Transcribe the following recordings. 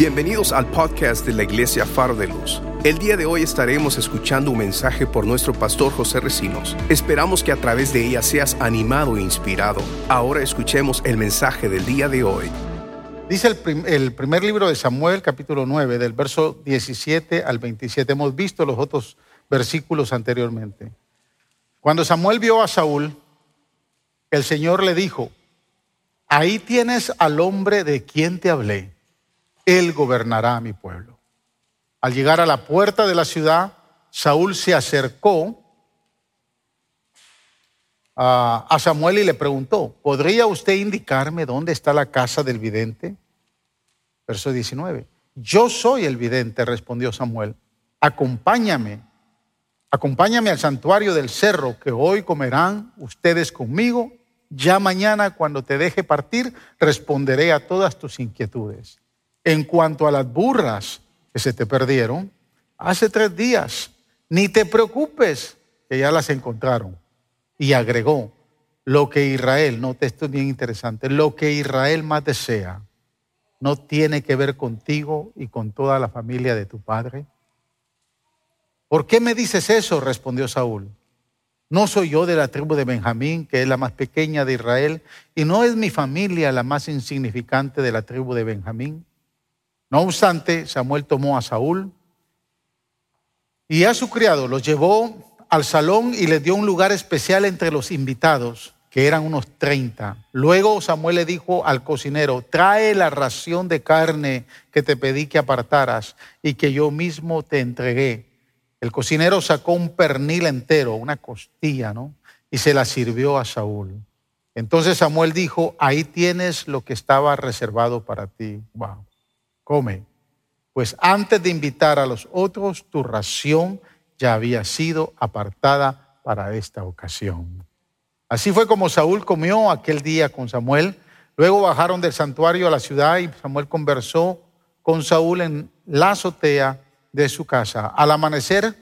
Bienvenidos al podcast de la Iglesia Faro de Luz. El día de hoy estaremos escuchando un mensaje por nuestro pastor José Recinos. Esperamos que a través de ella seas animado e inspirado. Ahora escuchemos el mensaje del día de hoy. Dice el, el primer libro de Samuel, capítulo 9, del verso 17 al 27. Hemos visto los otros versículos anteriormente. Cuando Samuel vio a Saúl, el Señor le dijo, ahí tienes al hombre de quien te hablé. Él gobernará a mi pueblo. Al llegar a la puerta de la ciudad, Saúl se acercó a, Samuel y le preguntó, ¿podría usted indicarme dónde está la casa del vidente? Verso 19. Yo soy el vidente, respondió Samuel. Acompáñame, acompáñame al santuario del cerro que hoy comerán ustedes conmigo. Ya mañana, cuando te deje partir, responderé a todas tus inquietudes. En cuanto a las burras que se te perdieron, hace tres días, ni te preocupes, que ya las encontraron. Y agregó, lo que Israel, note esto es bien interesante, lo que Israel más desea, no tiene que ver contigo y con toda la familia de tu padre. ¿Por qué me dices eso? respondió Saúl. ¿No soy yo de la tribu de Benjamín, que es la más pequeña de Israel, y no es mi familia la más insignificante de la tribu de Benjamín? No obstante, Samuel tomó a Saúl y a su criado, los llevó al salón y les dio un lugar especial entre los invitados, que eran unos 30. Luego Samuel le dijo al cocinero, trae la ración de carne que te pedí que apartaras y que yo mismo te entregué. El cocinero sacó un pernil entero, una costilla, ¿no? Y se la sirvió a Saúl. Entonces Samuel dijo, ahí tienes lo que estaba reservado para ti. Wow come, pues antes de invitar a los otros, tu ración ya había sido apartada para esta ocasión. Así fue como Saúl comió aquel día con Samuel. Luego bajaron del santuario a la ciudad y Samuel conversó con Saúl en la azotea de su casa. Al amanecer,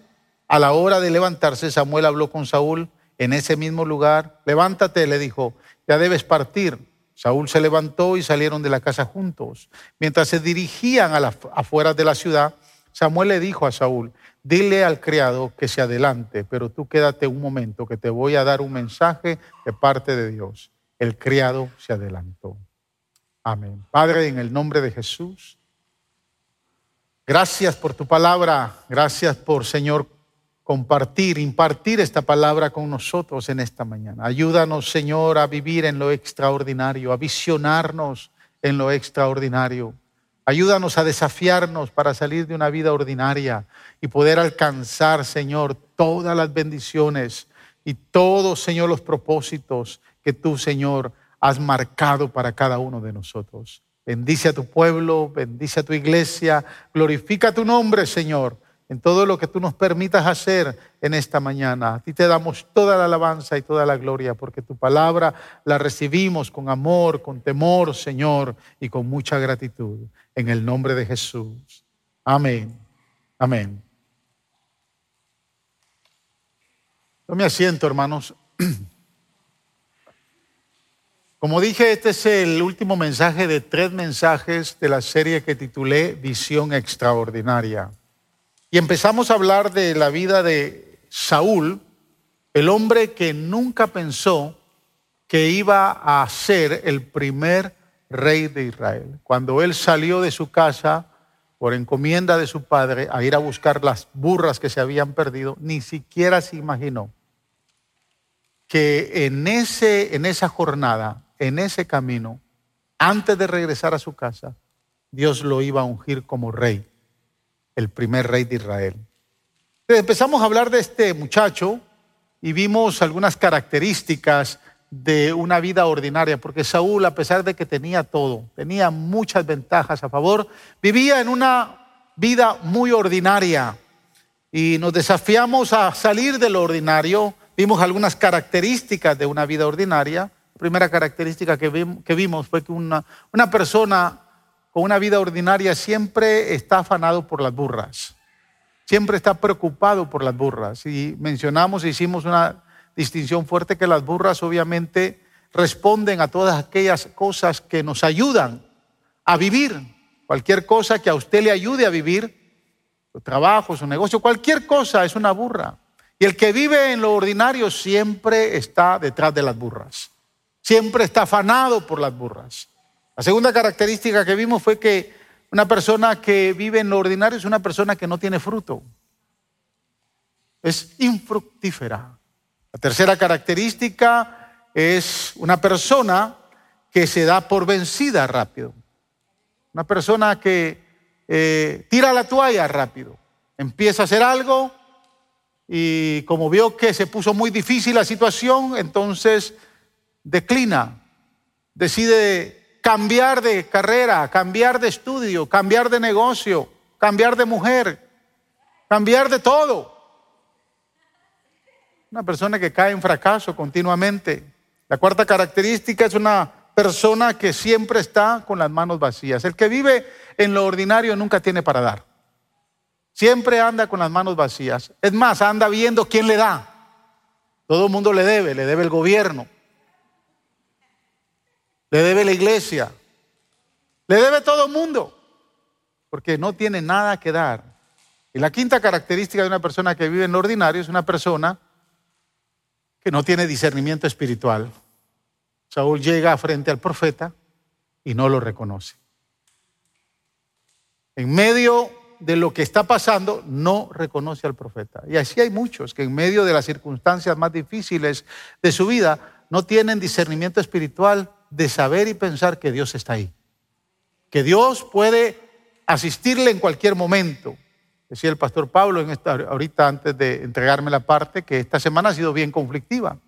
a la hora de levantarse, Samuel habló con Saúl en ese mismo lugar. Levántate, le dijo, ya debes partir. Saúl se levantó y salieron de la casa juntos. Mientras se dirigían a las afueras de la ciudad, Samuel le dijo a Saúl, dile al criado que se adelante, pero tú quédate un momento, que te voy a dar un mensaje de parte de Dios. El criado se adelantó. Amén. Padre, en el nombre de Jesús, gracias por tu palabra, gracias por, Señor, compartir, impartir esta palabra con nosotros en esta mañana. Ayúdanos, Señor, a vivir en lo extraordinario, a visionarnos en lo extraordinario. Ayúdanos a desafiarnos para salir de una vida ordinaria y poder alcanzar, Señor, todas las bendiciones y todos, Señor, los propósitos que tú, Señor, has marcado para cada uno de nosotros. Bendice a tu pueblo, bendice a tu iglesia, glorifica tu nombre, Señor en todo lo que tú nos permitas hacer en esta mañana. A ti te damos toda la alabanza y toda la gloria, porque tu palabra la recibimos con amor, con temor, Señor, y con mucha gratitud. En el nombre de Jesús. Amén. Amén. Tome asiento, hermanos. Como dije, este es el último mensaje de tres mensajes de la serie que titulé Visión Extraordinaria. Y empezamos a hablar de la vida de Saúl, el hombre que nunca pensó que iba a ser el primer rey de Israel. Cuando él salió de su casa por encomienda de su padre a ir a buscar las burras que se habían perdido, ni siquiera se imaginó que en, ese, en esa jornada, en ese camino, antes de regresar a su casa, Dios lo iba a ungir como rey el primer rey de Israel. Empezamos a hablar de este muchacho y vimos algunas características de una vida ordinaria, porque Saúl, a pesar de que tenía todo, tenía muchas ventajas a favor, vivía en una vida muy ordinaria y nos desafiamos a salir de lo ordinario. Vimos algunas características de una vida ordinaria. La primera característica que, vimos fue que una persona con una vida ordinaria siempre está afanado por las burras, siempre está preocupado por las burras. Y mencionamos, hicimos una distinción fuerte que las burras obviamente responden a todas aquellas cosas que nos ayudan a vivir, cualquier cosa que a usted le ayude a vivir, su trabajo, su negocio, cualquier cosa es una burra. Y el que vive en lo ordinario siempre está detrás de las burras. Siempre está afanado por las burras. La segunda característica que vimos fue que una persona que vive en lo ordinario es una persona que no tiene fruto. Es infructífera. La tercera característica es una persona que se da por vencida rápido. Una persona que eh, tira la toalla rápido. Empieza a hacer algo, y como vio que se puso muy difícil la situación, entonces declina, decide cambiar de carrera, cambiar de estudio, cambiar de negocio, cambiar de mujer, cambiar de todo. Una persona que cae en fracaso continuamente. La cuarta característica es una persona que siempre está con las manos vacías. El que vive en lo ordinario nunca tiene para dar. Siempre anda con las manos vacías. Es más, anda viendo quién le da. Todo el mundo le debe, le debe el gobierno, le debe la iglesia, le debe todo el mundo, porque no tiene nada que dar. Y la quinta característica de una persona que vive en lo ordinario es una persona que no tiene discernimiento espiritual. Saúl llega frente al profeta y no lo reconoce. En medio de lo que está pasando, no reconoce al profeta. Y así hay muchos que en medio de las circunstancias más difíciles de su vida no tienen discernimiento espiritual de saber y pensar que Dios está ahí. Que Dios puede asistirle en cualquier momento. Decía el pastor Pablo en esta, ahorita antes de entregarme la parte que esta semana ha sido bien conflictiva.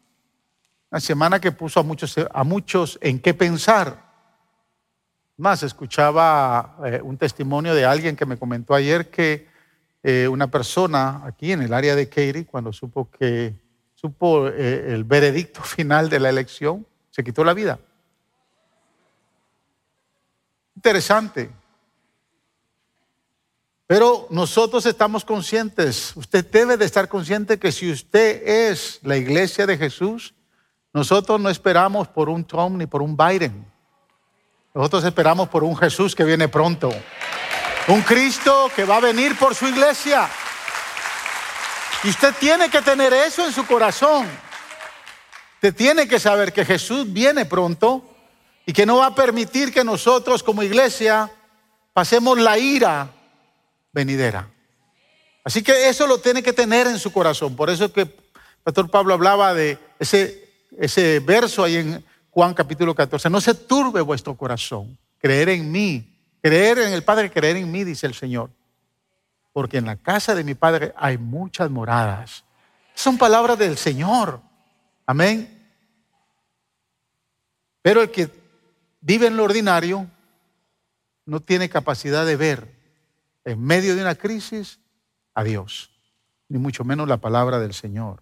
Una semana que puso a muchos, a muchos en qué pensar más, escuchaba eh, un testimonio de alguien que me comentó ayer que eh, una persona aquí en el área de Katy, cuando supo que supo eh, el veredicto final de la elección, se quitó la vida. Interesante. Pero nosotros estamos conscientes, usted debe de estar consciente que si usted es la iglesia de Jesús, nosotros no esperamos por un Trump ni por un Biden. Nosotros esperamos por un Jesús que viene pronto. Un Cristo que va a venir por su iglesia. Y usted tiene que tener eso en su corazón. Usted tiene que saber que Jesús viene pronto y que no va a permitir que nosotros como iglesia pasemos la ira venidera. Así que eso lo tiene que tener en su corazón. Por eso que el pastor Pablo hablaba de ese, ese verso ahí en Juan capítulo 14, no se turbe vuestro corazón, creer en mí, creer en el Padre, creer en mí, dice el Señor. Porque en la casa de mi Padre hay muchas moradas. Son palabras del Señor. Amén. Pero el que vive en lo ordinario no tiene capacidad de ver en medio de una crisis a Dios, ni mucho menos la palabra del Señor.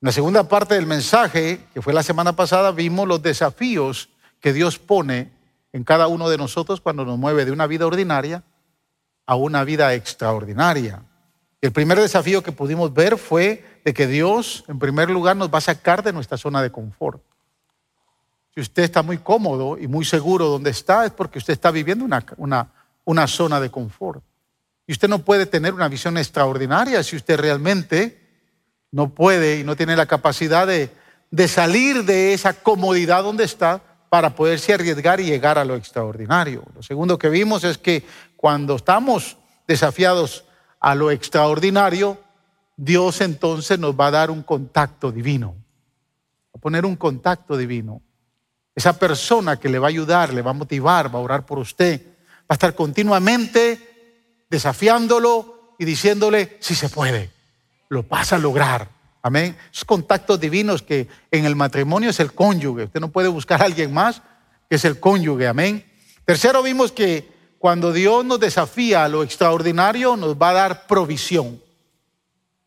En la segunda parte del mensaje, que fue la semana pasada, vimos los desafíos que Dios pone en cada uno de nosotros cuando nos mueve de una vida ordinaria a una vida extraordinaria. El primer desafío que pudimos ver fue de que Dios, en primer lugar, nos va a sacar de nuestra zona de confort. Si usted está muy cómodo y muy seguro donde está, es porque usted está viviendo una, una, una zona de confort. Y usted no puede tener una visión extraordinaria si usted realmente no puede y no tiene la capacidad de, salir de esa comodidad donde está para poderse arriesgar y llegar a lo extraordinario. Lo segundo que vimos es que cuando estamos desafiados a lo extraordinario, Dios entonces nos va a dar un contacto divino, va a poner un contacto divino. Esa persona que le va a ayudar, le va a motivar, va a orar por usted, va a estar continuamente desafiándolo y diciéndole si se puede lo vas a lograr. Amén. Esos contactos divinos que en el matrimonio es el cónyuge. Usted no puede buscar a alguien más que es el cónyuge. Amén. Tercero, vimos que cuando Dios nos desafía a lo extraordinario, nos va a dar provisión.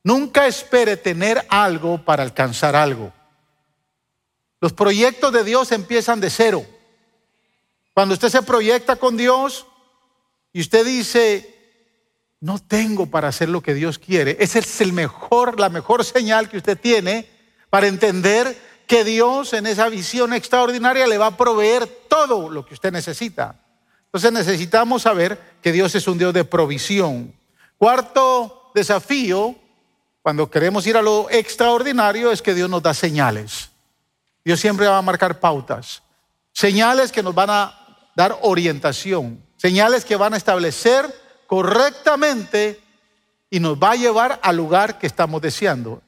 Nunca espere tener algo para alcanzar algo. Los proyectos de Dios empiezan de cero. Cuando usted se proyecta con Dios y usted dice, no tengo para hacer lo que Dios quiere. Esa es el mejor, la mejor señal que usted tiene para entender que Dios en esa visión extraordinaria le va a proveer todo lo que usted necesita. Entonces necesitamos saber que Dios es un Dios de provisión. Cuarto desafío, cuando queremos ir a lo extraordinario, es que Dios nos da señales. Dios siempre va a marcar pautas. Señales que nos van a dar orientación. Señales que van a establecer correctamente y nos va a llevar al lugar que estamos deseando.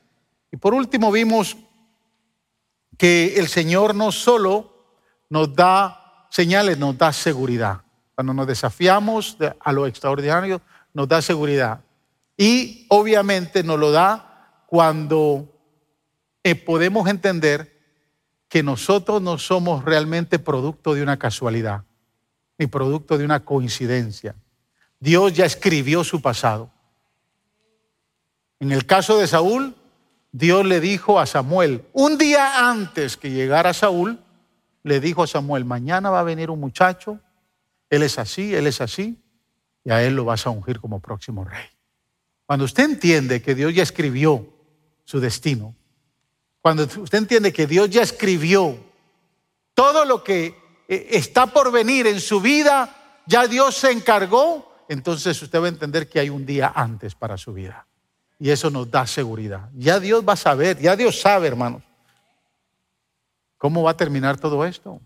Y por último vimos que el Señor no solo nos da señales, nos da seguridad. Cuando nos desafiamos a lo extraordinario, nos da seguridad. Y obviamente nos lo da cuando eh, podemos entender que nosotros no somos realmente producto de una casualidad, ni producto de una coincidencia. Dios ya escribió su pasado. En el caso de Saúl, Dios le dijo a Samuel, un día antes que llegara Saúl, le dijo a Samuel, mañana va a venir un muchacho él es así, Él es así, y a Él lo vas a ungir como próximo rey. Cuando usted entiende que Dios ya escribió su destino, cuando usted entiende que Dios ya escribió todo lo que eh, está por venir en su vida, ya Dios se encargó, entonces usted va a entender que hay un día antes para su vida. Y eso nos da seguridad. Ya Dios va a saber, ya Dios sabe, hermanos, cómo va a terminar todo esto.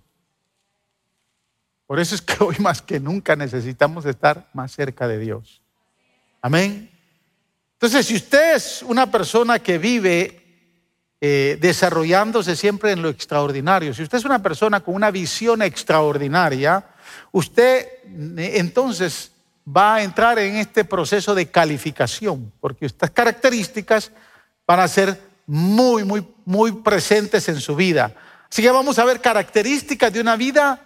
Por eso es que hoy más que nunca necesitamos estar más cerca de Dios. Amén. Entonces, si usted es una persona que vive eh, desarrollándose siempre en lo extraordinario, si usted es una persona con una visión extraordinaria, usted eh, entonces va a entrar en este proceso de calificación, porque estas características van a ser muy, muy, muy presentes en su vida. Así que vamos a ver características de una vida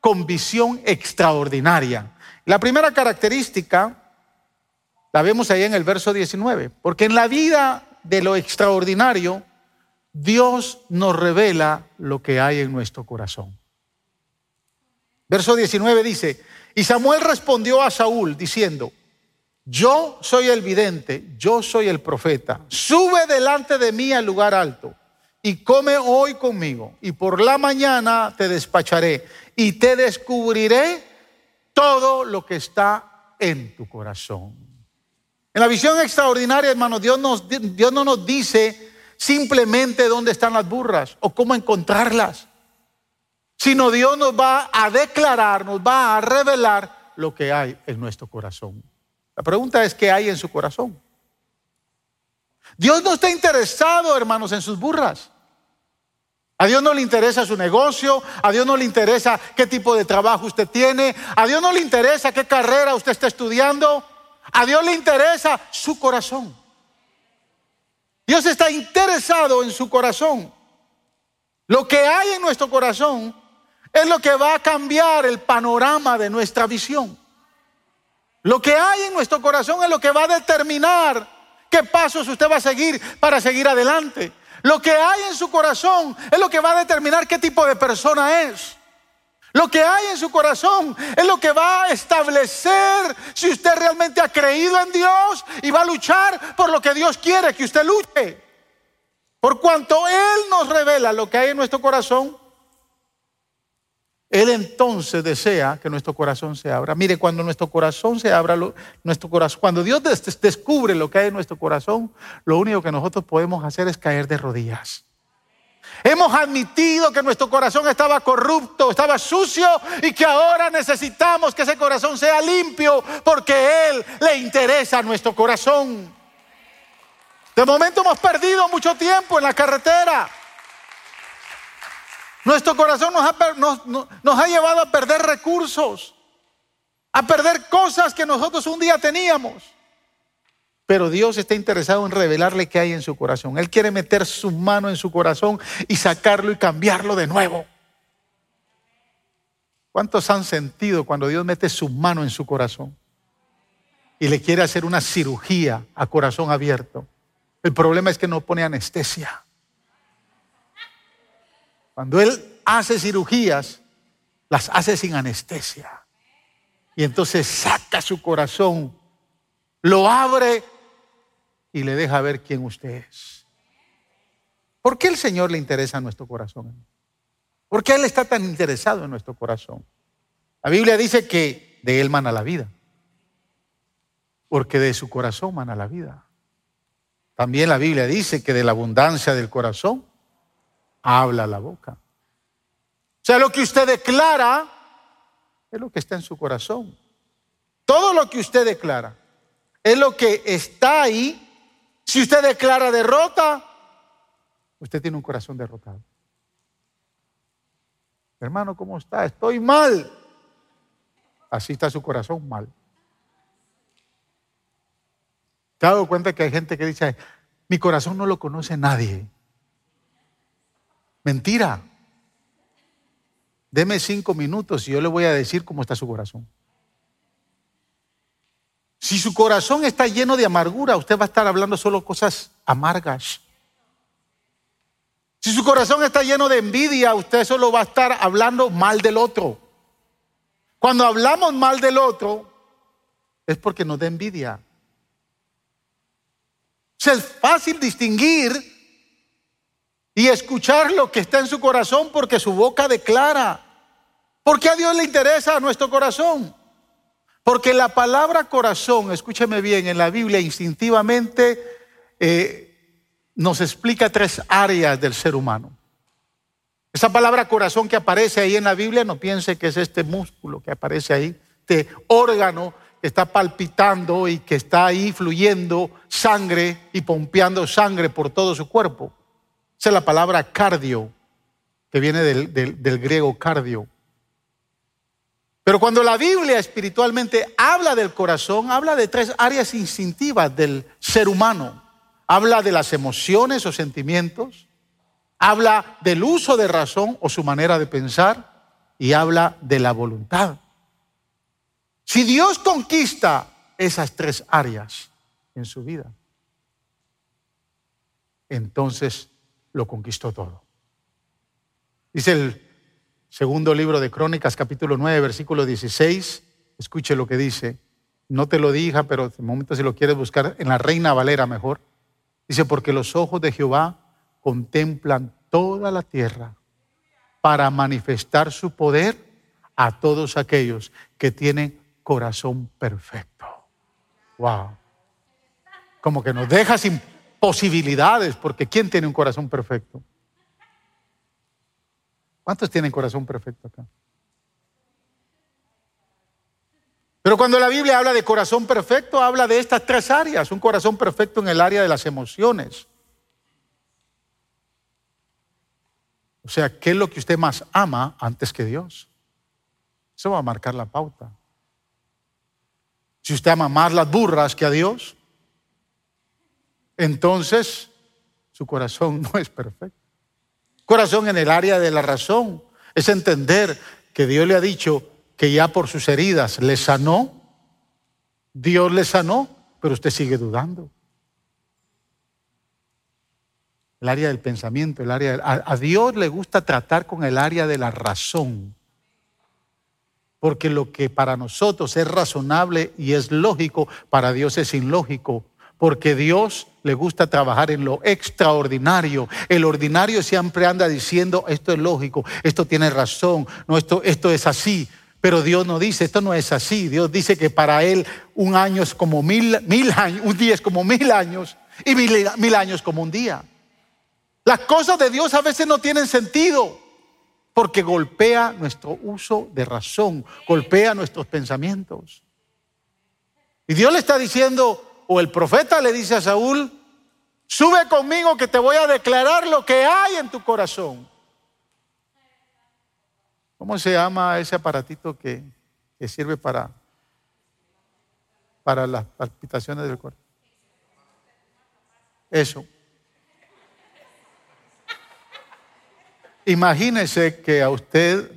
con visión extraordinaria. La primera característica la vemos ahí en el verso 19, porque en la vida de lo extraordinario, Dios nos revela lo que hay en nuestro corazón. Verso 19 dice, y Samuel respondió a Saúl diciendo, yo soy el vidente, yo soy el profeta, sube delante de mí al lugar alto y come hoy conmigo, y por la mañana te despacharé y te descubriré todo lo que está en tu corazón. En la visión extraordinaria, hermanos, Dios, nos, Dios no nos dice simplemente dónde están las burras o cómo encontrarlas, sino Dios nos va a declarar, nos va a revelar lo que hay en nuestro corazón. La pregunta es, ¿qué hay en su corazón? Dios no está interesado, hermanos, en sus burras. A Dios no le interesa su negocio, a Dios no le interesa qué tipo de trabajo usted tiene, a Dios no le interesa qué carrera usted está estudiando, a Dios le interesa su corazón. Dios está interesado en su corazón. Lo que hay en nuestro corazón es lo que va a cambiar el panorama de nuestra visión. Lo que hay en nuestro corazón es lo que va a determinar qué pasos usted va a seguir para seguir adelante. Lo que hay en su corazón es lo que va a determinar qué tipo de persona es. Lo que hay en su corazón es lo que va a establecer si usted realmente ha creído en Dios y va a luchar por lo que Dios quiere que usted luche. Por cuanto Él nos revela lo que hay en nuestro corazón, él entonces desea que nuestro corazón se abra. Mire, cuando nuestro corazón se abra, nuestro corazón, cuando Dios descubre lo que hay en nuestro corazón, lo único que nosotros podemos hacer es caer de rodillas. Hemos admitido que nuestro corazón estaba corrupto, estaba sucio y que ahora necesitamos que ese corazón sea limpio porque Él le interesa a nuestro corazón. De momento hemos perdido mucho tiempo en la carretera. Nuestro corazón nos ha, llevado a perder recursos, a perder cosas que nosotros un día teníamos. Pero Dios está interesado en revelarle qué hay en su corazón. Él quiere meter su mano en su corazón y sacarlo y cambiarlo de nuevo. ¿Cuántos han sentido cuando Dios mete su mano en su corazón y le quiere hacer una cirugía a corazón abierto? El problema es que no pone anestesia. Cuando Él hace cirugías, las hace sin anestesia. Y entonces saca su corazón, lo abre y le deja ver quién usted es. ¿Por qué el Señor le interesa nuestro corazón? ¿Por qué Él está tan interesado en nuestro corazón? La Biblia dice que de él mana la vida, porque de su corazón mana la vida. También la Biblia dice que de la abundancia del corazón habla la boca. O sea, lo que usted declara es lo que está en su corazón. Todo lo que usted declara es lo que está ahí. Si usted declara derrota, usted tiene un corazón derrotado. Hermano, ¿cómo está? Estoy mal. Así está su corazón mal. ¿Te has dado cuenta que hay gente que dice, mi corazón no lo conoce nadie? Mentira. Deme cinco minutos y yo le voy a decir cómo está su corazón. Si su corazón está lleno de amargura, usted va a estar hablando solo cosas amargas. Si su corazón está lleno de envidia, usted solo va a estar hablando mal del otro. Cuando hablamos mal del otro, es porque nos da envidia. es fácil distinguir y escuchar lo que está en su corazón porque su boca declara. ¿Por qué a Dios le interesa nuestro corazón? Porque la palabra corazón, escúcheme bien, en la Biblia instintivamente eh, nos explica tres áreas del ser humano. Esa palabra corazón que aparece ahí en la Biblia, no piense que es este músculo que aparece ahí, este órgano que está palpitando y que está ahí fluyendo sangre y pompeando sangre por todo su cuerpo. Esa es la palabra cardio, que viene del, del griego cardio. Pero cuando la Biblia espiritualmente habla del corazón, habla de tres áreas instintivas del ser humano. Habla de las emociones o sentimientos, habla del uso de razón o su manera de pensar y habla de la voluntad. Si Dios conquista esas tres áreas en su vida, entonces lo conquistó todo. Dice el Segundo libro de Crónicas, capítulo 9, versículo 16. Escuche lo que dice. No te lo dije, pero de momento si lo quieres buscar en la Reina Valera mejor. Dice, porque los ojos de Jehová contemplan toda la tierra para manifestar su poder a todos aquellos que tienen corazón perfecto. Wow. Como que nos deja sin posibilidades, porque ¿quién tiene un corazón perfecto? ¿Cuántos tienen corazón perfecto acá? Pero cuando la Biblia habla de corazón perfecto, habla de estas tres áreas. Un corazón perfecto en el área de las emociones. O sea, ¿qué es lo que usted más ama antes que Dios? Eso va a marcar la pauta. Si usted ama más las burras que a Dios, entonces su corazón no es perfecto. Corazón en el área de la razón. Es entender que Dios le ha dicho que ya por sus heridas le sanó. Dios le sanó, pero usted sigue dudando. El área del pensamiento, el área a, Dios le gusta tratar con el área de la razón. Porque lo que para nosotros es razonable y es lógico, para Dios es ilógico. Porque Dios le gusta trabajar en lo extraordinario. El ordinario siempre anda diciendo, esto es lógico, esto tiene razón, no, esto, esto es así. Pero Dios no dice, esto no es así. Dios dice que para Él un año es como mil, mil años, un día es como mil años y mil, mil años como un día. Las cosas de Dios a veces no tienen sentido porque golpea nuestro uso de razón, golpea nuestros pensamientos. Y Dios le está diciendo, o el profeta le dice a Saúl, sube conmigo que te voy a declarar lo que hay en tu corazón. ¿Cómo se llama ese aparatito que, sirve para, para las palpitaciones del corazón? Eso. Imagínese que a usted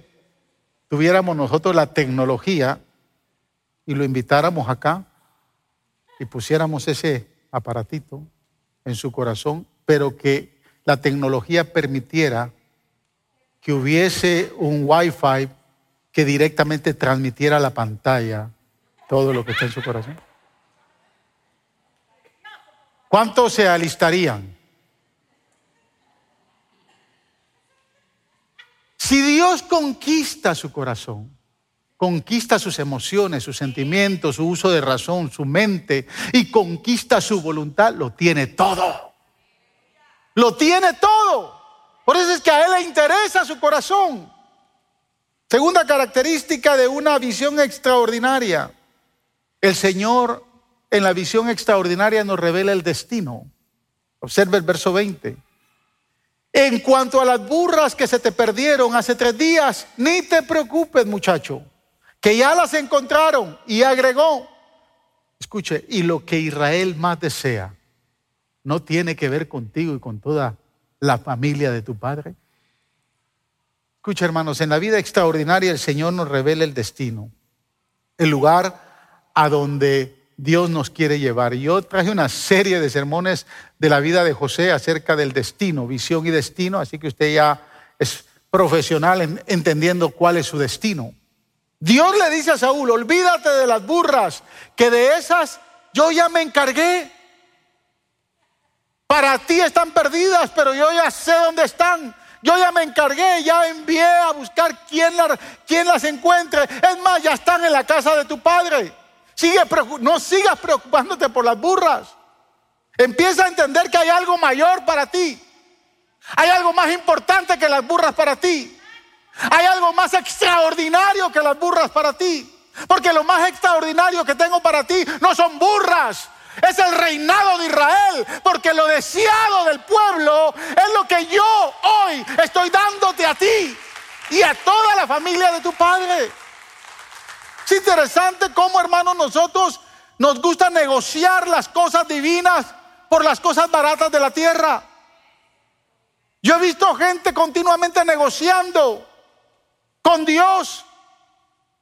tuviéramos nosotros la tecnología y lo invitáramos acá y pusiéramos ese aparatito en su corazón, pero que la tecnología permitiera que hubiese un wifi que directamente transmitiera a la pantalla todo lo que está en su corazón. ¿Cuántos se alistarían? Si Dios conquista su corazón, conquista sus emociones, sus sentimientos, su uso de razón, su mente y conquista su voluntad, lo tiene todo. Lo tiene todo. Por eso es que a él le interesa su corazón. Segunda característica de una visión extraordinaria. El Señor en la visión extraordinaria nos revela el destino. Observa el verso 20. En cuanto a las burras que se te perdieron hace tres días, ni te preocupes muchacho, que ya las encontraron y agregó, escuche, y lo que Israel más desea no tiene que ver contigo y con toda la familia de tu padre. Escucha hermanos, en la vida extraordinaria el Señor nos revela el destino, el lugar a donde Dios nos quiere llevar. Yo traje una serie de sermones de la vida de José acerca del destino, visión y destino, así que usted ya es profesional en, entendiendo cuál es su destino. Dios le dice a Saúl, olvídate de las burras, que de esas yo ya me encargué. Para ti están perdidas, pero yo ya sé dónde están. Yo ya me encargué, ya envié a buscar quién, las encuentre. Es más, ya están en la casa de tu padre no sigas preocupándote por las burras. Empieza a entender que hay algo mayor para ti. Hay algo más importante que las burras para ti. Hay algo más extraordinario que las burras para ti. Porque lo más extraordinario que tengo para ti no son burras. Es el reinado de Israel. Porque lo deseado del pueblo es lo que yo hoy estoy dándote a ti y a toda la familia de tu padre. Es interesante cómo, hermanos, nosotros nos gusta negociar las cosas divinas por las cosas baratas de la tierra. Yo he visto gente continuamente negociando con Dios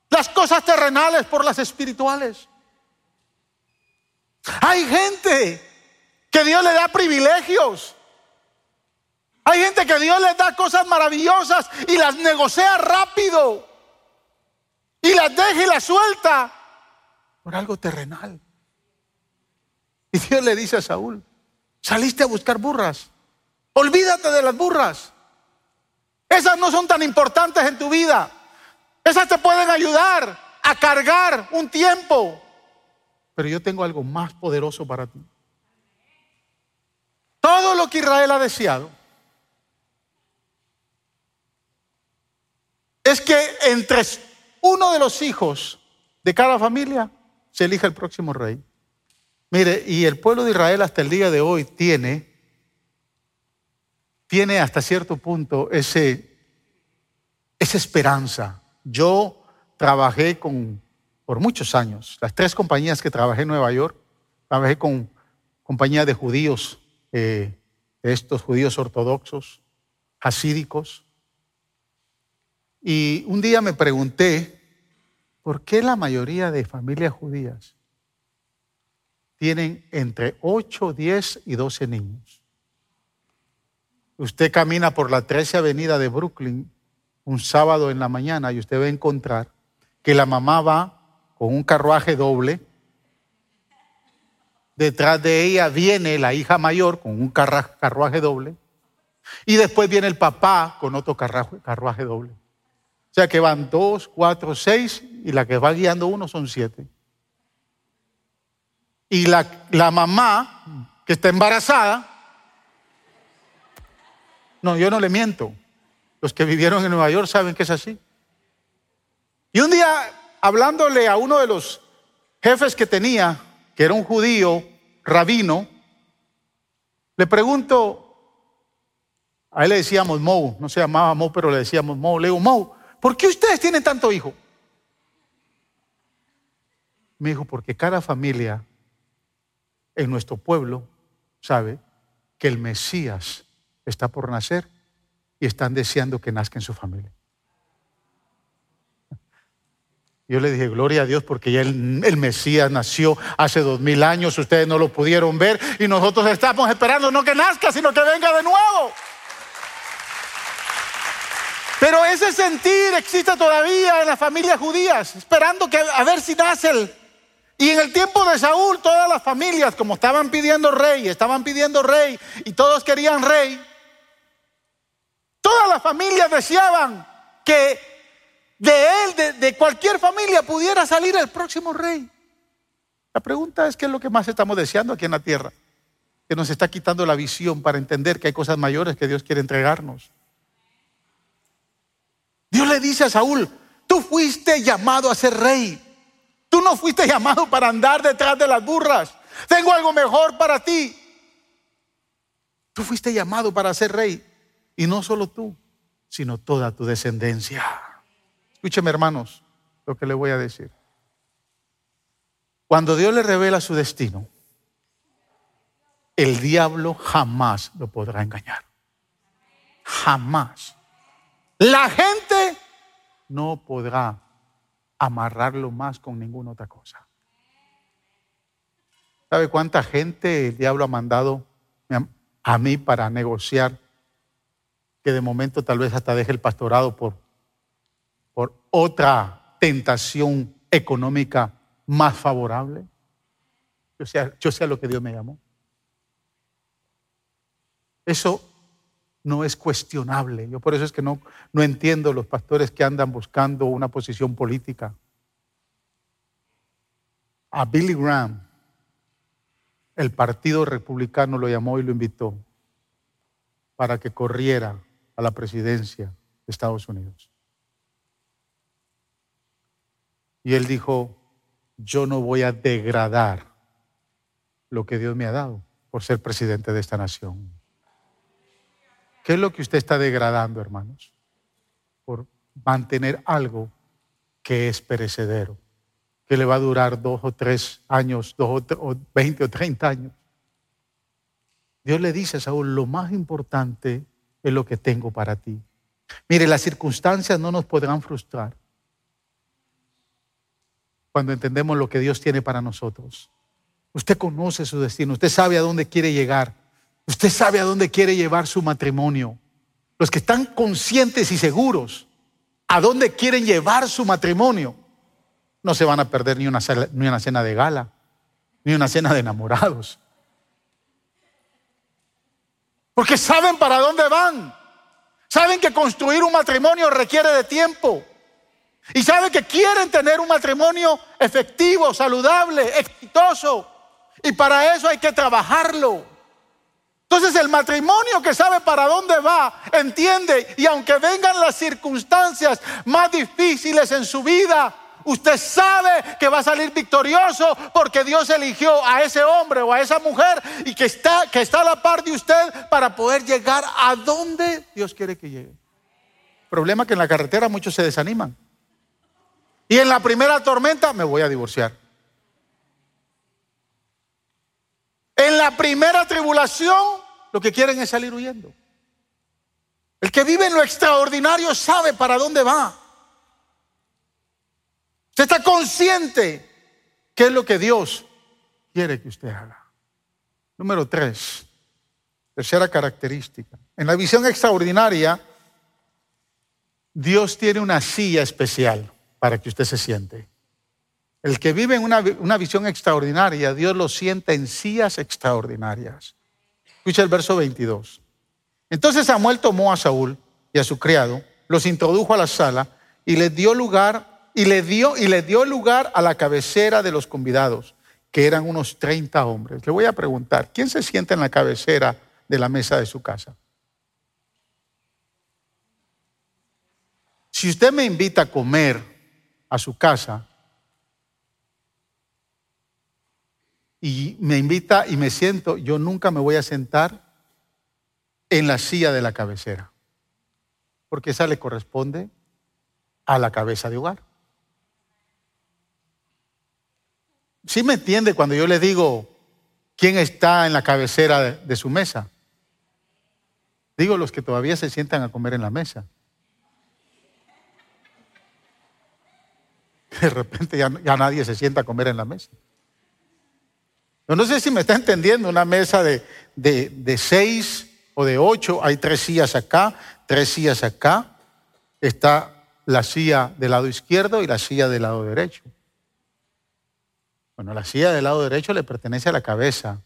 las cosas terrenales por las espirituales. Hay gente que Dios le da privilegios. Hay gente que Dios le da cosas maravillosas y las negocia rápido y las deja y las suelta por algo terrenal. Y Dios le dice a Saúl, saliste a buscar burras, olvídate de las burras. Esas no son tan importantes en tu vida. Esas te pueden ayudar a cargar un tiempo. Pero yo tengo algo más poderoso para ti. Todo lo que Israel ha deseado es que entre uno de los hijos de cada familia se elija el próximo rey. Mire, y el pueblo de Israel hasta el día de hoy tiene, tiene hasta cierto punto ese, esa esperanza. Yo trabajé con, por muchos años, las tres compañías que trabajé en Nueva York, trabajé con compañías de judíos, eh, de estos judíos ortodoxos, hasídicos. Y un día me pregunté, ¿Por qué la mayoría de familias judías tienen entre 8, 10 y 12 niños? Usted camina por la 13 Avenida de Brooklyn un sábado en la mañana y usted va a encontrar que la mamá va con un carruaje doble. Detrás de ella viene la hija mayor con un carruaje doble. Y después viene el papá con otro carruaje doble. O sea que van dos, cuatro, seis y la que va guiando uno son siete. Y la, la mamá que está embarazada, no, yo no le miento. Los que vivieron en Nueva York saben que es así. Y un día, hablándole a uno de los jefes que tenía, que era un judío, rabino, le pregunto, a él le decíamos Mo, no se llamaba Mo, pero le decíamos Mo. Le digo, Mo, ¿Por qué ustedes tienen tanto hijo? Me dijo, porque cada familia en nuestro pueblo sabe que el Mesías está por nacer y están deseando que nazca en su familia. Yo le dije, gloria a Dios, porque ya el, Mesías nació hace dos mil años, ustedes no lo pudieron ver y nosotros estamos esperando no que nazca, sino que venga de nuevo. Pero ese sentir existe todavía en las familias judías, esperando que a ver si nace el. Y en el tiempo de Saúl, todas las familias, como estaban pidiendo rey, estaban pidiendo rey, y todos querían rey, todas las familias deseaban que de él, de cualquier familia pudiera salir el próximo rey. La pregunta es, ¿qué es lo que más estamos deseando aquí en la tierra? Que nos está quitando la visión para entender que hay cosas mayores que Dios quiere entregarnos. Dios le dice a Saúl, tú fuiste llamado a ser rey. Tú no fuiste llamado para andar detrás de las burras. Tengo algo mejor para ti. Tú fuiste llamado para ser rey. Y no solo tú, sino toda tu descendencia. Escúcheme hermanos lo que le voy a decir. Cuando Dios le revela su destino, el diablo jamás lo podrá engañar. Jamás. La gente no podrá amarrarlo más con ninguna otra cosa. ¿Sabe cuánta gente el diablo ha mandado a mí para negociar que de momento tal vez hasta deje el pastorado por, por otra tentación económica más favorable? Yo sé, yo lo que Dios me llamó. Eso no es cuestionable. Yo por eso es que no, no entiendo los pastores que andan buscando una posición política. A Billy Graham, el Partido Republicano lo llamó y lo invitó para que corriera a la presidencia de Estados Unidos. Y él dijo, yo no voy a degradar lo que Dios me ha dado por ser presidente de esta nación. ¿Qué es lo que usted está degradando, hermanos? Por mantener algo que es perecedero, que le va a durar dos o tres años, dos o veinte o treinta años. Dios le dice a Saúl, lo más importante es lo que tengo para ti. Mire, las circunstancias no nos podrán frustrar cuando entendemos lo que Dios tiene para nosotros. Usted conoce su destino, usted sabe a dónde quiere llegar. Usted sabe a dónde quiere llevar su matrimonio. Los que están conscientes y seguros a dónde quieren llevar su matrimonio, no se van a perder ni una, ni una cena de gala, ni una cena de enamorados. Porque saben para dónde van. Saben que construir un matrimonio requiere de tiempo. Y saben que quieren tener un matrimonio efectivo, saludable, exitoso. Y para eso hay que trabajarlo. Entonces el matrimonio que sabe para dónde va, entiende, y aunque vengan las circunstancias más difíciles en su vida, usted sabe que va a salir victorioso porque Dios eligió a ese hombre o a esa mujer y que está, que está a la par de usted para poder llegar a donde Dios quiere que llegue. Problema que en la carretera muchos se desaniman. Y en la primera tormenta me voy a divorciar. En la primera tribulación, lo que quieren es salir huyendo. El que vive en lo extraordinario sabe para dónde va. Usted está consciente qué es lo que Dios quiere que usted haga. Número tres, tercera característica. En la visión extraordinaria, Dios tiene una silla especial para que usted se siente. El que vive en una, visión extraordinaria, Dios lo sienta en sillas extraordinarias. Escucha el verso 22. Entonces Samuel tomó a Saúl y a su criado, los introdujo a la sala y les dio lugar y le dio y le dio lugar a la cabecera de los convidados, que eran unos 30 hombres. Le voy a preguntar, ¿quién se sienta en la cabecera de la mesa de su casa? Si usted me invita a comer a su casa, y me invita y me siento, yo nunca me voy a sentar en la silla de la cabecera, porque esa le corresponde a la cabeza de hogar. ¿Sí me entiende cuando yo le digo quién está en la cabecera de, de su mesa? Digo los que todavía se sientan a comer en la mesa. De repente ya, nadie se sienta a comer en la mesa. Yo no sé si me está entendiendo, una mesa de, de, seis o de ocho, hay tres sillas acá, tres sillas acá, está la silla del lado izquierdo y la silla del lado derecho. Bueno, la silla del lado derecho le pertenece a la cabeza.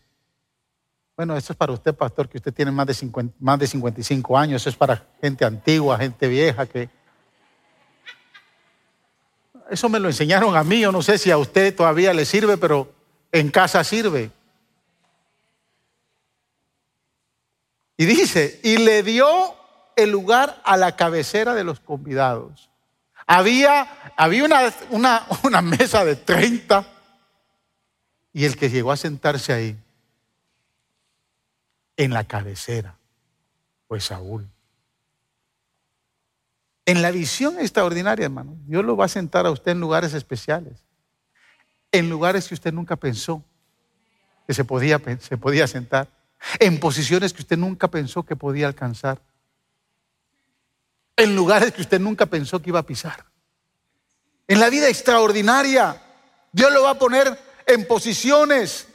Bueno, esto es para usted, pastor, que usted tiene más de, más de 55 años, eso es para gente antigua, gente vieja que... Eso me lo enseñaron a mí, yo no sé si a usted todavía le sirve, pero en casa sirve. Y dice, y le dio el lugar a la cabecera de los convidados. Había, había una, una, una mesa de 30 y el que llegó a sentarse ahí, en la cabecera, fue Saúl. En la visión extraordinaria, hermano, Dios lo va a sentar a usted en lugares especiales, en lugares que usted nunca pensó que se podía, se podía sentar, en posiciones que usted nunca pensó que podía alcanzar, en lugares que usted nunca pensó que iba a pisar. En la vida extraordinaria, Dios lo va a poner en posiciones.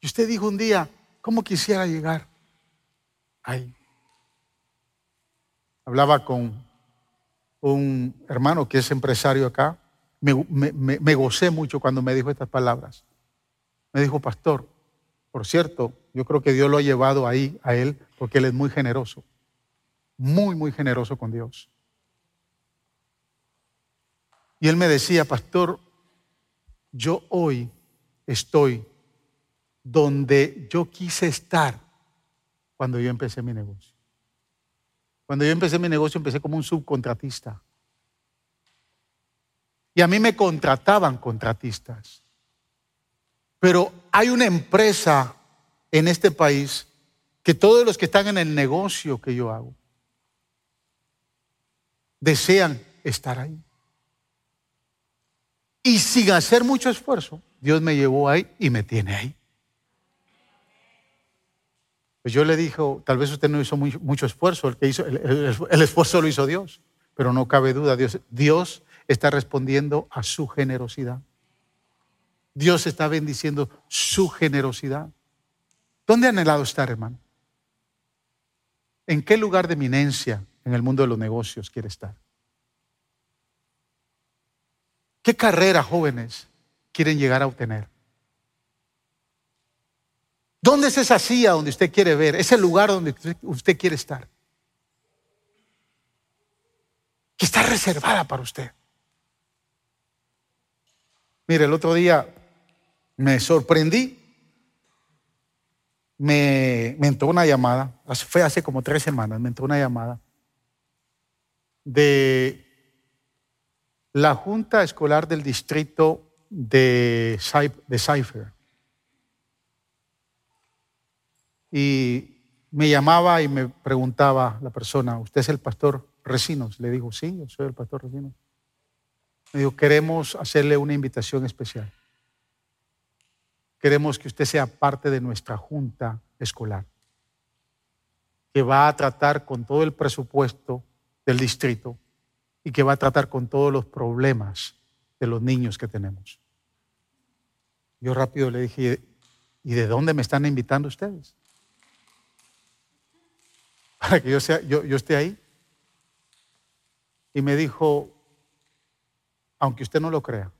Y usted dijo un día, ¿cómo quisiera llegar ahí? Hablaba con un hermano que es empresario acá. Me, gocé mucho cuando me dijo estas palabras. Me dijo, pastor, por cierto, yo creo que Dios lo ha llevado ahí a él porque él es muy generoso. Muy, muy generoso con Dios. Y él me decía, pastor, yo hoy estoy donde yo quise estar cuando yo empecé mi negocio. Cuando yo empecé mi negocio, empecé como un subcontratista. Y a mí me contrataban contratistas. Pero hay una empresa en este país que todos los que están en el negocio que yo hago desean estar ahí. Y sin hacer mucho esfuerzo, Dios me llevó ahí y me tiene ahí. Pues yo le dijo, tal vez usted no hizo mucho esfuerzo, el, esfuerzo lo hizo Dios, pero no cabe duda, Dios, Dios está respondiendo a su generosidad. Dios está bendiciendo su generosidad. ¿Dónde ha anhelado estar, hermano? ¿En qué lugar de eminencia en el mundo de los negocios quiere estar? ¿Qué carrera, jóvenes, quieren llegar a obtener? ¿Dónde es esa silla donde usted quiere ver? Ese lugar donde usted quiere estar. Que está reservada para usted. Mire, el otro día me sorprendí. Me, me entró una llamada, fue hace como tres semanas, me entró una llamada de la Junta Escolar del Distrito de, de Cypher. Y me llamaba y me preguntaba la persona, ¿usted es el pastor Recinos? Le digo, sí, yo soy el pastor Recinos. Me dijo, queremos hacerle una invitación especial. Queremos que usted sea parte de nuestra junta escolar, que va a tratar con todo el presupuesto del distrito y que va a tratar con todos los problemas de los niños que tenemos. Yo rápido le dije, ¿y de dónde me están invitando ustedes? para que yo, sea, yo, esté ahí. Y me dijo, aunque usted no lo crea,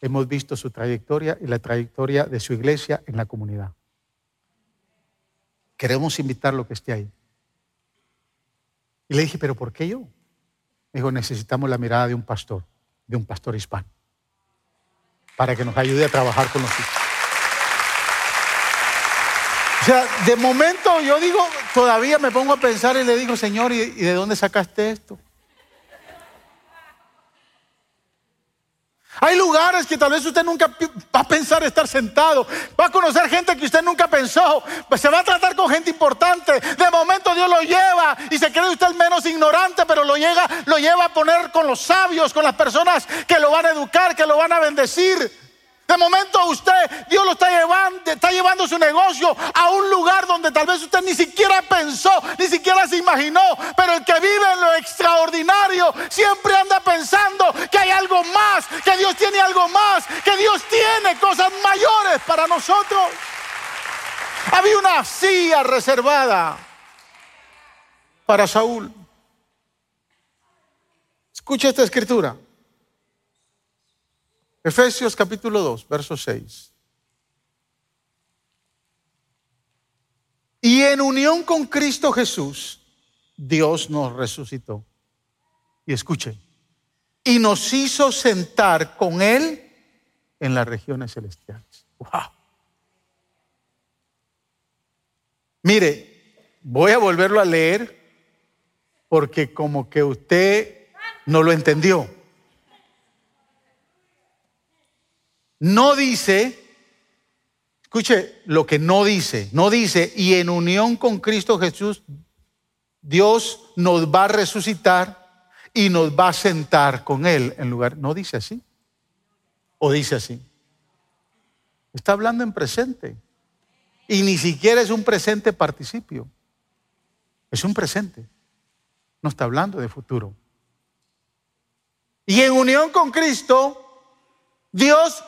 hemos visto su trayectoria y la trayectoria de su iglesia en la comunidad. Queremos invitarlo que esté ahí. Y le dije, pero ¿por qué yo? Dijo, necesitamos la mirada de un pastor, de un pastor hispano, para que nos ayude a trabajar con los hijos. O sea, de momento yo digo, todavía me pongo a pensar y le digo, Señor, ¿y de dónde sacaste esto? Hay lugares que tal vez usted nunca va a pensar estar sentado. Va a conocer gente que usted nunca pensó. Pues se va a tratar con gente importante. De momento Dios lo lleva y se cree usted menos ignorante, pero lo, llega, lo lleva a poner con los sabios, con las personas que lo van a educar, que lo van a bendecir. De momento usted, Dios lo está llevando, está llevando su negocio a un lugar donde tal vez usted ni siquiera pensó, ni siquiera se imaginó. Pero el que vive en lo extraordinario siempre anda pensando que hay algo más, que Dios tiene algo más, que Dios tiene cosas mayores para nosotros. Había una silla reservada para Saúl. Escucha esta escritura. Efesios capítulo 2, verso 6. Y en unión con Cristo Jesús, Dios nos resucitó. Y escuchen, y nos hizo sentar con Él en las regiones celestiales. Wow. Mire, voy a volverlo a leer porque como que usted no lo entendió. No dice, escuche lo que no dice, no dice, y en unión con Cristo Jesús, Dios nos va a resucitar y nos va a sentar con Él en lugar. No dice así. O dice así. Está hablando en presente. Y ni siquiera es un presente participio. Es un presente. No está hablando de futuro. Y en unión con Cristo, Dios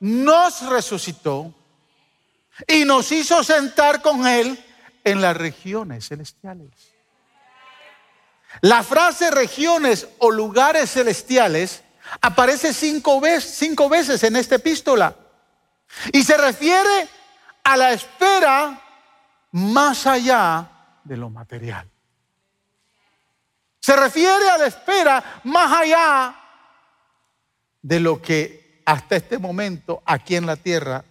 nos resucitó y nos hizo sentar con Él en las regiones celestiales. La frase regiones o lugares celestiales aparece cinco veces, en esta epístola y se refiere a la espera más allá de lo material. Se refiere a la espera más allá de lo que hasta este momento aquí en la tierra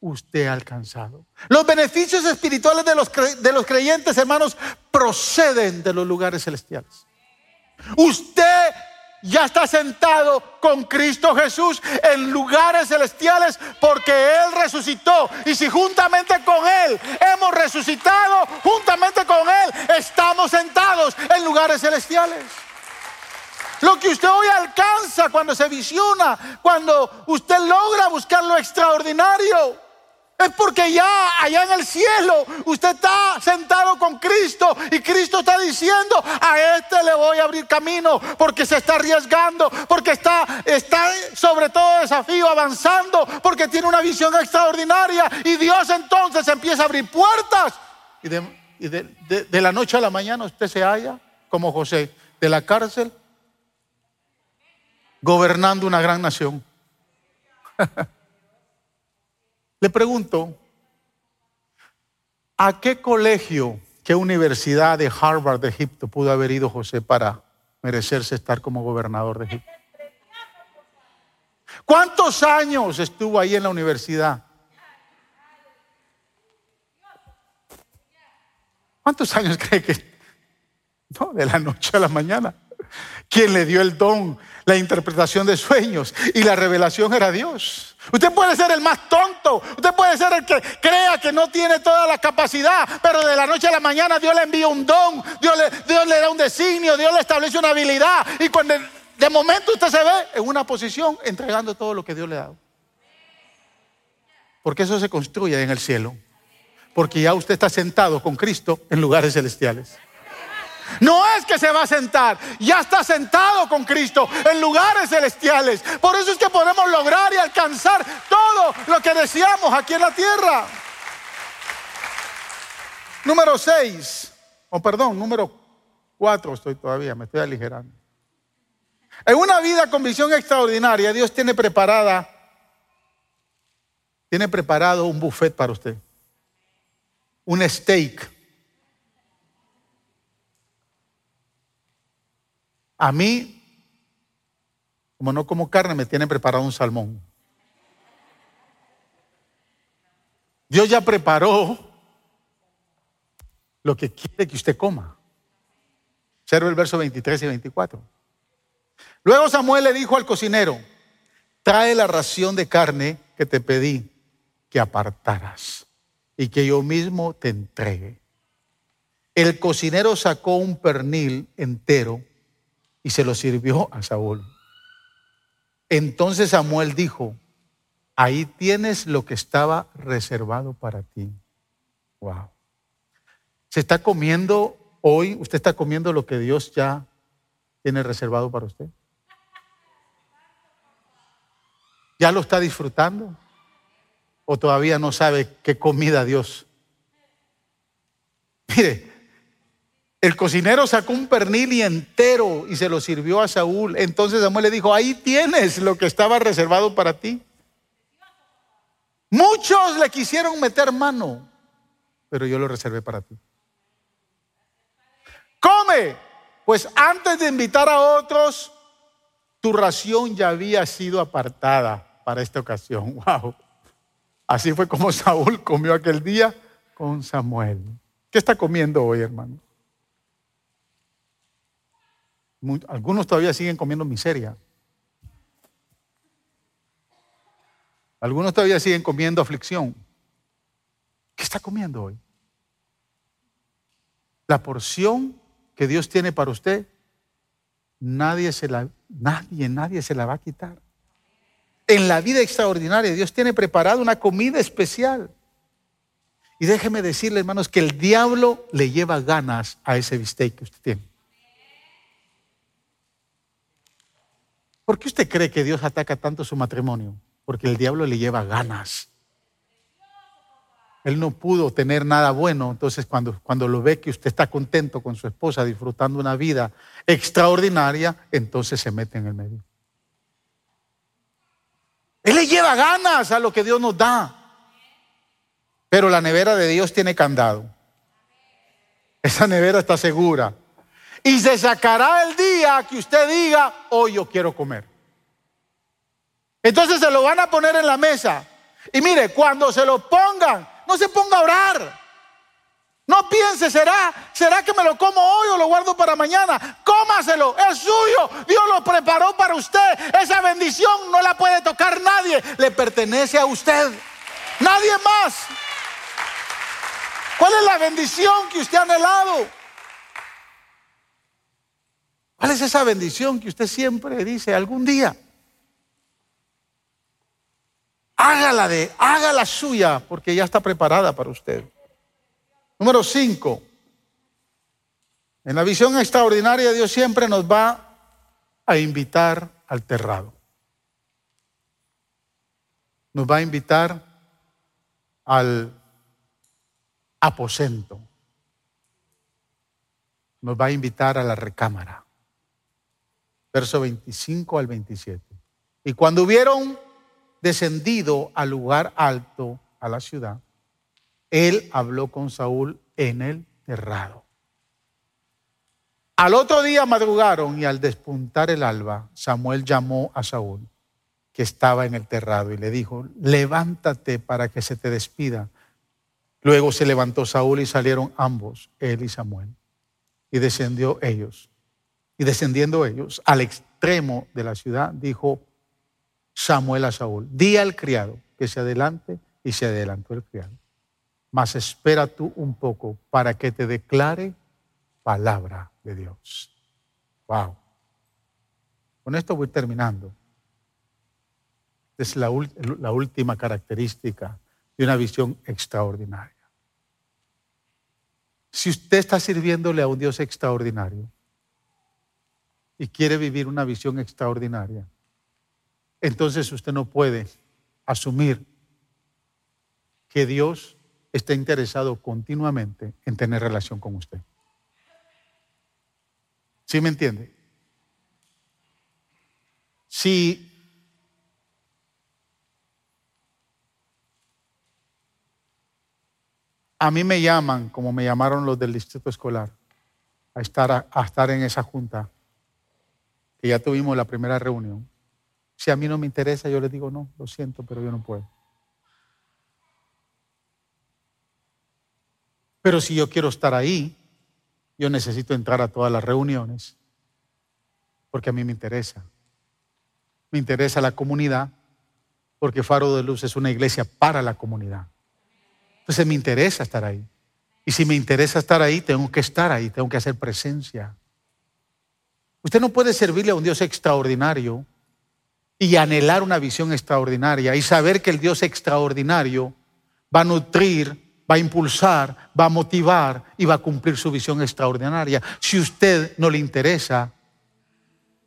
usted ha alcanzado. Los beneficios espirituales de los, de los creyentes, hermanos, proceden de los lugares celestiales. Usted ya está sentado con Cristo Jesús en lugares celestiales porque Él resucitó. Y si juntamente con Él hemos resucitado, juntamente con Él estamos sentados en lugares celestiales. Lo que usted hoy alcanza cuando se visiona, cuando usted logra buscar lo extraordinario. Es porque ya allá en el cielo usted está sentado con Cristo y Cristo está diciendo, a este le voy a abrir camino porque se está arriesgando, porque está, está sobre todo desafío avanzando, porque tiene una visión extraordinaria y Dios entonces empieza a abrir puertas. Y de, de la noche a la mañana usted se halla como José de la cárcel gobernando una gran nación. Le pregunto, ¿a qué colegio, qué universidad de Harvard de Egipto pudo haber ido José para merecerse estar como gobernador de Egipto? ¿Cuántos años estuvo ahí en la universidad? ¿Cuántos años cree que? No, de la noche a la mañana. ¿Quién le dio el don la interpretación de sueños y la revelación era Dios. Usted puede ser el más tonto, usted puede ser el que crea que no tiene toda la capacidad, pero de la noche a la mañana Dios le envía un don, Dios le, Dios le da un designio, Dios le establece una habilidad y cuando de momento usted se ve en una posición entregando todo lo que Dios le ha dado. Porque eso se construye en el cielo. Porque ya usted está sentado con Cristo en lugares celestiales. No es que se va a sentar, ya está sentado con Cristo en lugares celestiales. Por eso es que podemos lograr y alcanzar todo lo que deseamos aquí en la tierra. Número 6, o perdón, número 4 estoy todavía, me estoy aligerando. En una vida con visión extraordinaria, Dios tiene preparada, tiene preparado un buffet para usted. Un steak A mí, como no como carne, me tienen preparado un salmón. Dios ya preparó lo que quiere que usted coma. Observe el verso 23 y 24. Luego Samuel le dijo al cocinero, trae la ración de carne que te pedí que apartaras y que yo mismo te entregue. El cocinero sacó un pernil entero y se lo sirvió a Saúl. Entonces Samuel dijo, ahí tienes lo que estaba reservado para ti. Wow. ¿Se está comiendo hoy? ¿Usted está comiendo lo que Dios ya tiene reservado para usted? ¿Ya lo está disfrutando? ¿O todavía no sabe qué comida Dios? Mire, el cocinero sacó un pernil entero y se lo sirvió a Saúl. Entonces Samuel le dijo, ahí tienes lo que estaba reservado para ti. Muchos le quisieron meter mano, pero yo lo reservé para ti. Come, pues antes de invitar a otros, tu ración ya había sido apartada para esta ocasión. Wow. Así fue como Saúl comió aquel día con Samuel. ¿Qué está comiendo hoy, hermano? Algunos todavía siguen comiendo miseria. Algunos todavía siguen comiendo aflicción. ¿Qué está comiendo hoy? La porción que Dios tiene para usted, nadie se la, nadie, nadie se la va a quitar. En la vida extraordinaria, Dios tiene preparado una comida especial. Y déjeme decirle, hermanos, que el diablo le lleva ganas a ese bistec que usted tiene. ¿Por qué usted cree que Dios ataca tanto su matrimonio? Porque el diablo le lleva ganas. Él no pudo tener nada bueno, entonces cuando, cuando lo ve que usted está contento con su esposa, disfrutando una vida extraordinaria, entonces se mete en el medio. Él le lleva ganas a lo que Dios nos da. Pero la nevera de Dios tiene candado. Esa nevera está segura. Y se sacará el día que usted diga, hoy yo quiero comer. Entonces se lo van a poner en la mesa. Y mire, cuando se lo pongan, no se ponga a orar. No piense, ¿será, ¿será que me lo como hoy o lo guardo para mañana? Cómaselo, es suyo. Dios lo preparó para usted. Esa bendición no la puede tocar nadie. Le pertenece a usted. Nadie más. ¿Cuál es la bendición que usted ha anhelado? ¿Cuál es esa bendición que usted siempre dice algún día? Hágala de, hágala suya, porque ya está preparada para usted. Número 5. En la visión extraordinaria Dios siempre nos va a invitar al terrado. Nos va a invitar al aposento. Nos va a invitar a la recámara. Verso 25 al 27. Y cuando hubieron descendido al lugar alto, a la ciudad, él habló con Saúl en el terrado. Al otro día madrugaron y al despuntar el alba, Samuel llamó a Saúl, que estaba en el terrado, y le dijo, levántate para que se te despida. Luego se levantó Saúl y salieron ambos, él y Samuel, y descendió ellos. Y descendiendo ellos al extremo de la ciudad, dijo Samuel a Saúl, di al criado que se adelante, y se adelantó el criado mas espera tú un poco para que te declare palabra de Dios. Wow. Con esto voy terminando. Es la, la última característica de una visión extraordinaria. Si usted está sirviéndole a un Dios extraordinario y quiere vivir una visión extraordinaria, entonces usted no puede asumir que Dios está interesado continuamente en tener relación con usted. ¿Sí me entiende? Si a mí me llaman, como me llamaron los del distrito escolar, a estar, a, estar en esa junta, que ya tuvimos la primera reunión, si a mí no me interesa, yo les digo, no, lo siento, pero yo no puedo. Pero si yo quiero estar ahí, yo necesito entrar a todas las reuniones, porque a mí me interesa. Me interesa la comunidad, porque Faro de Luz es una iglesia para la comunidad. Entonces me interesa estar ahí. Y si me interesa estar ahí, tengo que estar ahí, tengo que hacer presencia. Usted no puede servirle a un Dios extraordinario y anhelar una visión extraordinaria y saber que el Dios extraordinario va a nutrir va a impulsar, va a motivar y va a cumplir su visión extraordinaria. Si usted no le interesa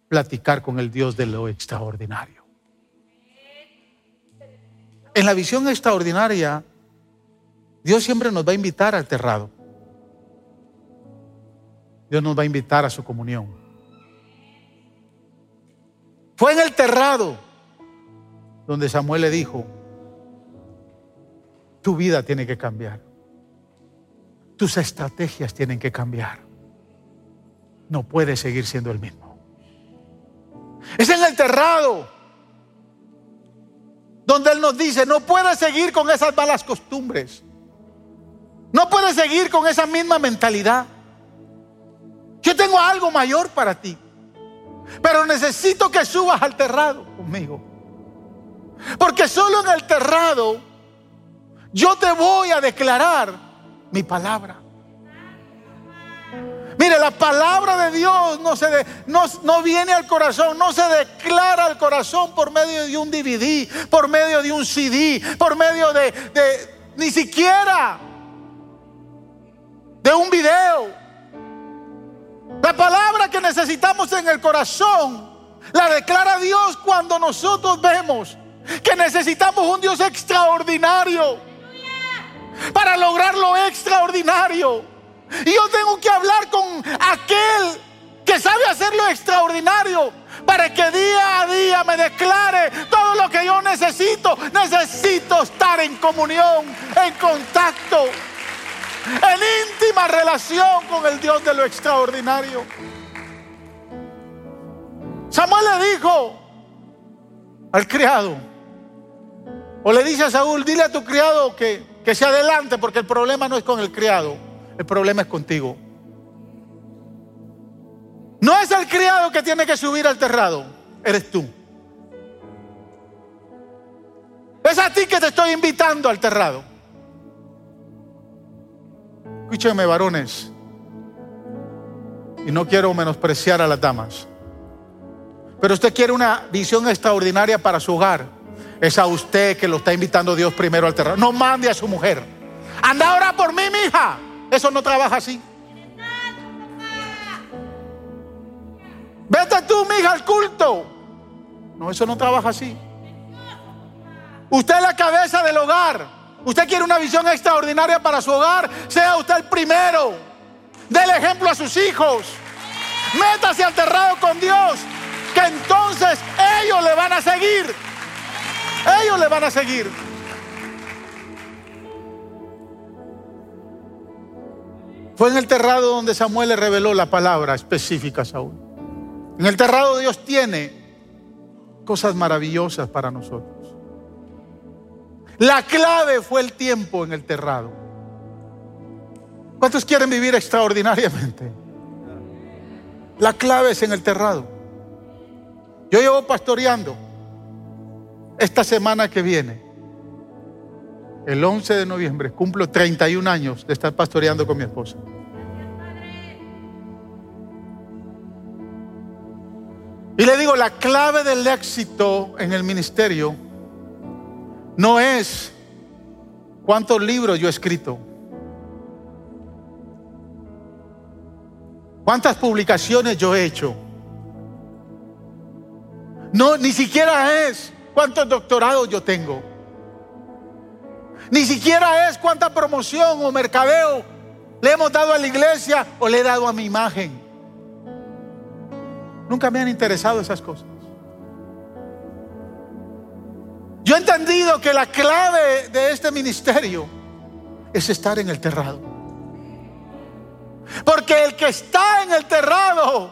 platicar con el Dios de lo extraordinario. En la visión extraordinaria, Dios siempre nos va a invitar al terrado. Dios nos va a invitar a su comunión. Fue en el terrado donde Samuel le dijo, tu vida tiene que cambiar. Tus estrategias tienen que cambiar. No puedes seguir siendo el mismo. Es en el terrado. Donde Él nos dice, no puedes seguir con esas malas costumbres. No puedes seguir con esa misma mentalidad. Yo tengo algo mayor para ti. Pero necesito que subas al terrado conmigo. Porque solo en el terrado yo te voy a declarar mi palabra. Mire, la palabra de Dios no, se no, no, viene al corazón, no se declara al corazón por medio de un DVD, por medio de un CD, por medio de, de ni siquiera de un video. La palabra que necesitamos en el corazón la declara Dios cuando nosotros vemos que necesitamos un Dios extraordinario para lograr lo extraordinario. Y yo tengo que hablar con aquel que sabe hacer lo extraordinario para que día a día me declare todo lo que yo necesito. Necesito estar en comunión, en contacto, en íntima relación con el Dios de lo extraordinario. Samuel le dijo al criado, o le dice a Saúl, dile a tu criado que, que se adelante porque el problema no es con el criado, el problema es contigo. No es el criado que tiene que subir al terrado, eres tú. Es a ti que te estoy invitando al terrado. Escúchenme, varones. Y no quiero menospreciar a las damas. Pero usted quiere una visión extraordinaria para su hogar. Es a usted que lo está invitando Dios primero al terreno. No mande a su mujer. Anda ahora por mí, mija. Eso no trabaja así. Vete tú, mija, al culto. No, eso no trabaja así. Usted es la cabeza del hogar. Usted quiere una visión extraordinaria para su hogar. Sea usted el primero. Del ejemplo a sus hijos. Métase al terrado con Dios. Que entonces ellos le van a seguir. Ellos le van a seguir. Fue en el terrado donde Samuel le reveló la palabra específica a Saúl. En el terrado Dios tiene cosas maravillosas para nosotros. La clave fue el tiempo en el terrado. ¿Cuántos quieren vivir extraordinariamente? La clave es en el terrado. Yo llevo pastoreando esta semana que viene, el 11 de noviembre, cumplo 31 años de estar pastoreando con mi esposa. Y le digo, la clave del éxito en el ministerio no es cuántos libros yo he escrito, cuántas publicaciones yo he hecho. No, ni siquiera es cuántos doctorados yo tengo. Ni siquiera es cuánta promoción o mercadeo le hemos dado a la iglesia o le he dado a mi imagen. Nunca me han interesado esas cosas. Yo he entendido que la clave de este ministerio es estar en el terrado. Porque el que está en el terrado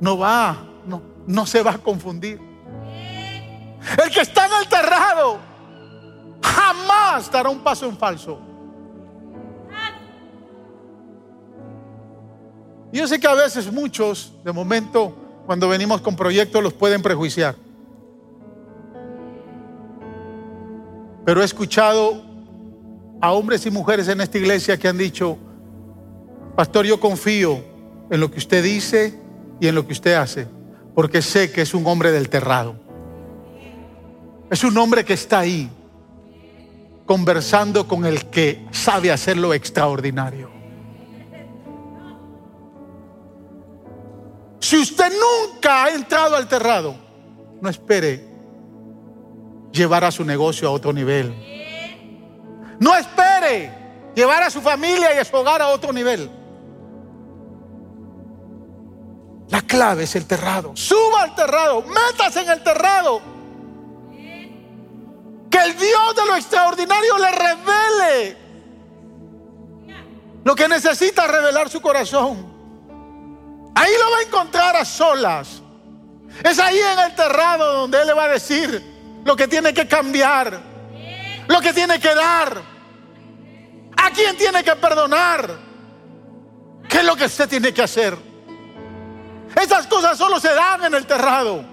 no va, no, no se va a confundir. El que está en el terrado jamás dará un paso en falso. Yo sé que a veces muchos, de momento, cuando venimos con proyectos, los pueden prejuiciar. Pero he escuchado a hombres y mujeres en esta iglesia que han dicho, pastor, yo confío en lo que usted dice y en lo que usted hace, porque sé que es un hombre del terrado. Es un hombre que está ahí conversando con el que sabe hacer lo extraordinario. Si usted nunca ha entrado al terrado, no espere llevar a su negocio a otro nivel. No espere llevar a su familia y a su hogar a otro nivel. La clave es el terrado. Suba al terrado, métase en el terrado que el Dios de lo extraordinario le revele lo que necesita revelar su corazón. Ahí lo va a encontrar a solas Es ahí en el terrado donde Él le va a decir lo que tiene que cambiar, lo que tiene que dar, a quién tiene que perdonar, qué es lo que usted tiene que hacer. Esas cosas solo se dan en el terrado.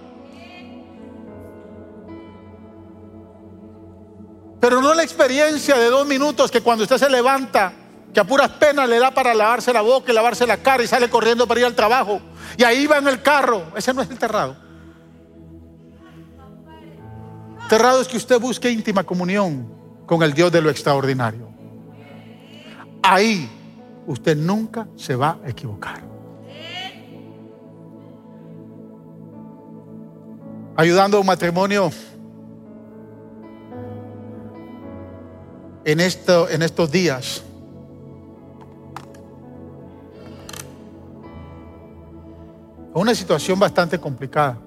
Pero no la experiencia de dos minutos que cuando usted se levanta, que a puras penas le da para lavarse la boca y lavarse la cara y sale corriendo para ir al trabajo. Y ahí va en el carro. Ese no es el terrado. Terrado es que usted busque íntima comunión con el Dios de lo extraordinario. Ahí usted nunca se va a equivocar. Ayudando a un matrimonio en, en estos días. Una situación bastante complicada.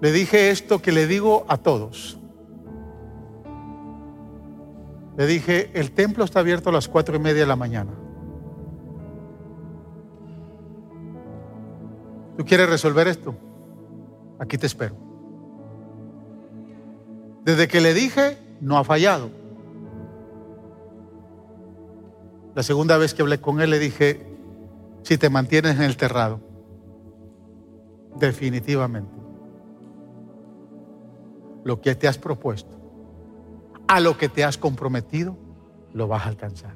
Le dije esto que le digo a todos. Le dije, el templo está abierto a las cuatro y media de la mañana. ¿Tú quieres resolver esto? Aquí te espero. Desde que le dije, no ha fallado. La segunda vez que hablé con él le dije, si te mantienes en el terrado, definitivamente, lo que te has propuesto, a lo que te has comprometido, lo vas a alcanzar.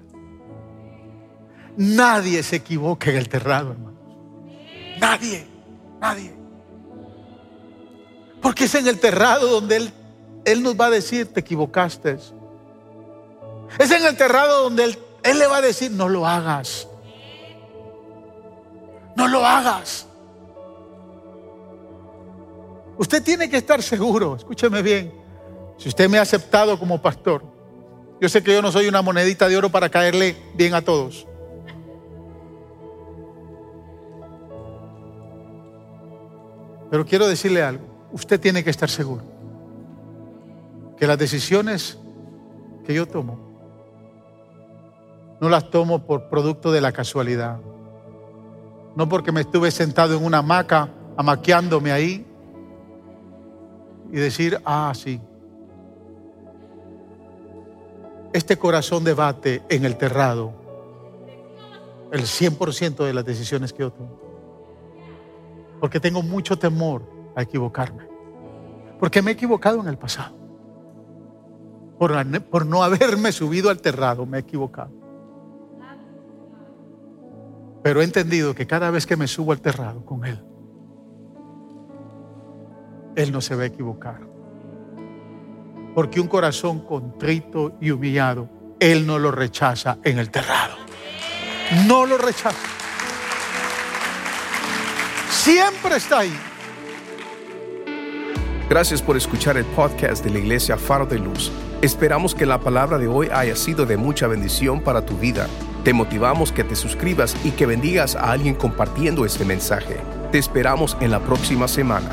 Nadie se equivoca en el terrado, hermanos. Nadie, nadie. Porque es en el terrado donde Él él nos va a decir, te equivocaste. Es en el terrado donde Él, él le va a decir, no lo hagas. No lo hagas. Usted tiene que estar seguro, escúcheme bien, si usted me ha aceptado como pastor, yo sé que yo no soy una monedita de oro para caerle bien a todos. Pero quiero decirle algo, usted tiene que estar seguro que las decisiones que yo tomo no las tomo por producto de la casualidad. No porque me estuve sentado en una hamaca, amaqueándome ahí y decir, ah, sí. Este corazón debate en el terrado el 100% de las decisiones que yo tomo. Porque tengo mucho temor a equivocarme. Porque me he equivocado en el pasado por, no haberme subido al terrado, me he equivocado. Pero he entendido que cada vez que me subo al terrado con Él, Él no se va a equivocar. Porque un corazón contrito y humillado, Él no lo rechaza en el terrado. No lo rechaza. Siempre está ahí. Gracias por escuchar el podcast de la Iglesia Faro de Luz. Esperamos que la palabra de hoy haya sido de mucha bendición para tu vida. Te motivamos que te suscribas y que bendigas a alguien compartiendo este mensaje. Te esperamos en la próxima semana.